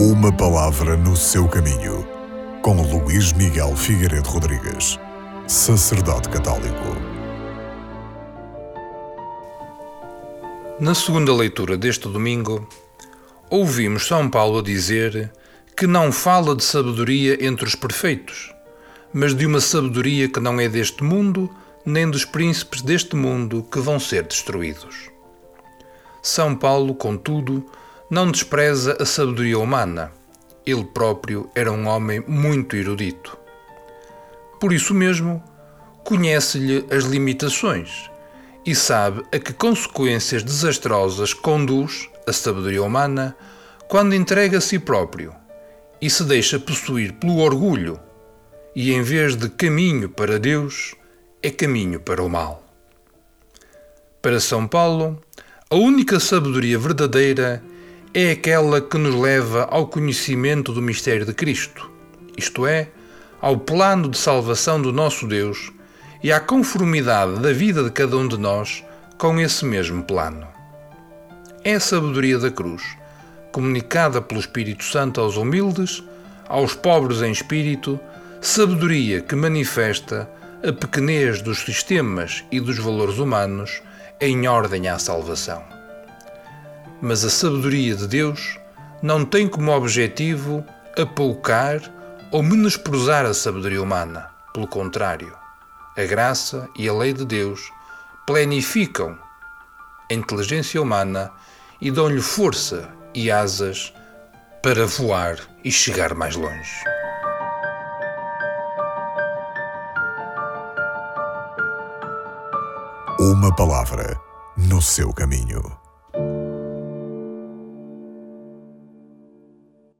Uma palavra no seu caminho, com Luís Miguel Figueiredo Rodrigues, sacerdote católico. Na segunda leitura deste domingo, ouvimos São Paulo dizer que não fala de sabedoria entre os perfeitos, mas de uma sabedoria que não é deste mundo, nem dos príncipes deste mundo que vão ser destruídos. São Paulo, contudo, não despreza a sabedoria humana. Ele próprio era um homem muito erudito. Por isso mesmo, conhece-lhe as limitações e sabe a que consequências desastrosas conduz a sabedoria humana quando entrega a si próprio e se deixa possuir pelo orgulho e, em vez de caminho para Deus, é caminho para o mal. Para São Paulo, a única sabedoria verdadeira é aquela que nos leva ao conhecimento do mistério de Cristo, isto é, ao plano de salvação do nosso Deus e à conformidade da vida de cada um de nós com esse mesmo plano. É a sabedoria da cruz, comunicada pelo Espírito Santo aos humildes, aos pobres em espírito, sabedoria que manifesta a pequenez dos sistemas e dos valores humanos em ordem à salvação. Mas a sabedoria de Deus não tem como objetivo apoucar ou menosprezar a sabedoria humana. Pelo contrário, a graça e a lei de Deus planificam a inteligência humana e dão-lhe força e asas para voar e chegar mais longe. Uma palavra no seu caminho.